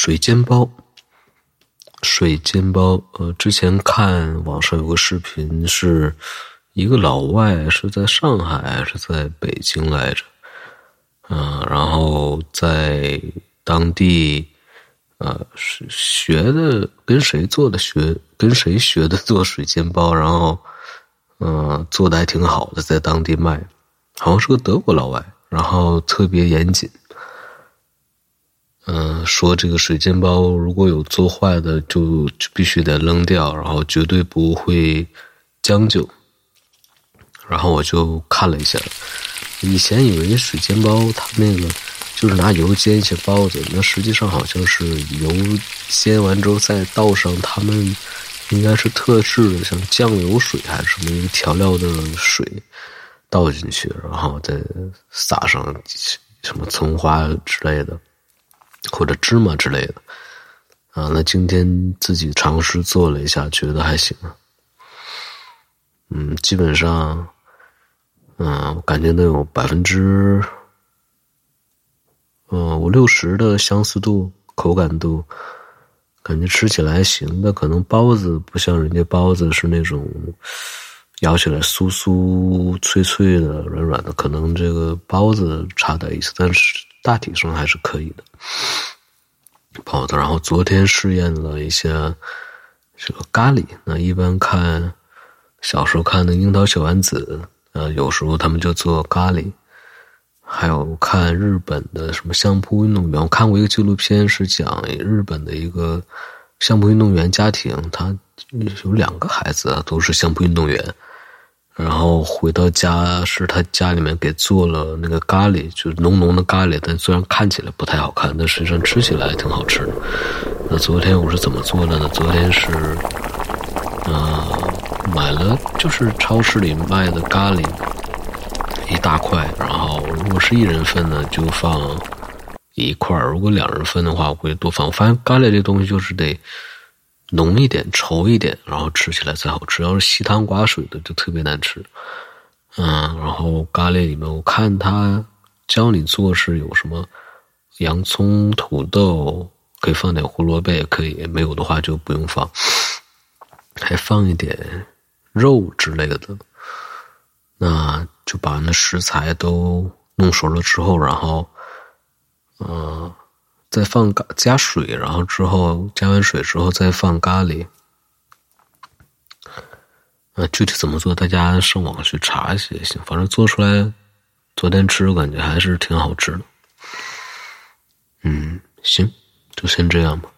水煎包，水煎包。呃，之前看网上有个视频，是一个老外是在上海还是在北京来着？嗯，然后在当地，呃，学的跟谁做的学，跟谁学的做水煎包，然后，嗯，做的还挺好的，在当地卖，好像是个德国老外，然后特别严谨。嗯，说这个水煎包如果有做坏的，就就必须得扔掉，然后绝对不会将就。然后我就看了一下，以前以为水煎包它那个就是拿油煎一些包子，那实际上好像是油煎完之后再倒上他们应该是特制的，像酱油水还是什么一个调料的水倒进去，然后再撒上什么葱花之类的。或者芝麻之类的，啊，那今天自己尝试做了一下，觉得还行。嗯，基本上，嗯，我感觉能有百分之，嗯，五六十的相似度、口感度，感觉吃起来还行。的。可能包子不像人家包子是那种咬起来酥酥脆脆的、软软的，可能这个包子差点意思，但是。大体上还是可以的，包子。然后昨天试验了一下这个咖喱。那一般看小时候看的《樱桃小丸子》，呃，有时候他们就做咖喱。还有看日本的什么相扑运动员，我看过一个纪录片，是讲日本的一个相扑运动员家庭，他有两个孩子，都是相扑运动员。然后回到家是他家里面给做了那个咖喱，就是浓浓的咖喱，但虽然看起来不太好看，但实际上吃起来挺好吃的。那昨天我是怎么做的呢？昨天是，呃，买了就是超市里卖的咖喱一大块，然后如果是一人份呢，就放一块如果两人份的话，我会多放。我发现咖喱这东西就是得。浓一点、稠一点，然后吃起来才好吃。要是稀汤寡水的，就特别难吃。嗯，然后咖喱里面，我看他教你做是有什么洋葱、土豆，可以放点胡萝卜，也可以。没有的话就不用放。还放一点肉之类的。那就把那食材都弄熟了之后，然后，嗯。再放咖加水，然后之后加完水之后再放咖喱。呃，具体怎么做，大家上网去查一下也行。反正做出来，昨天吃我感觉还是挺好吃的。嗯，行，就先这样吧。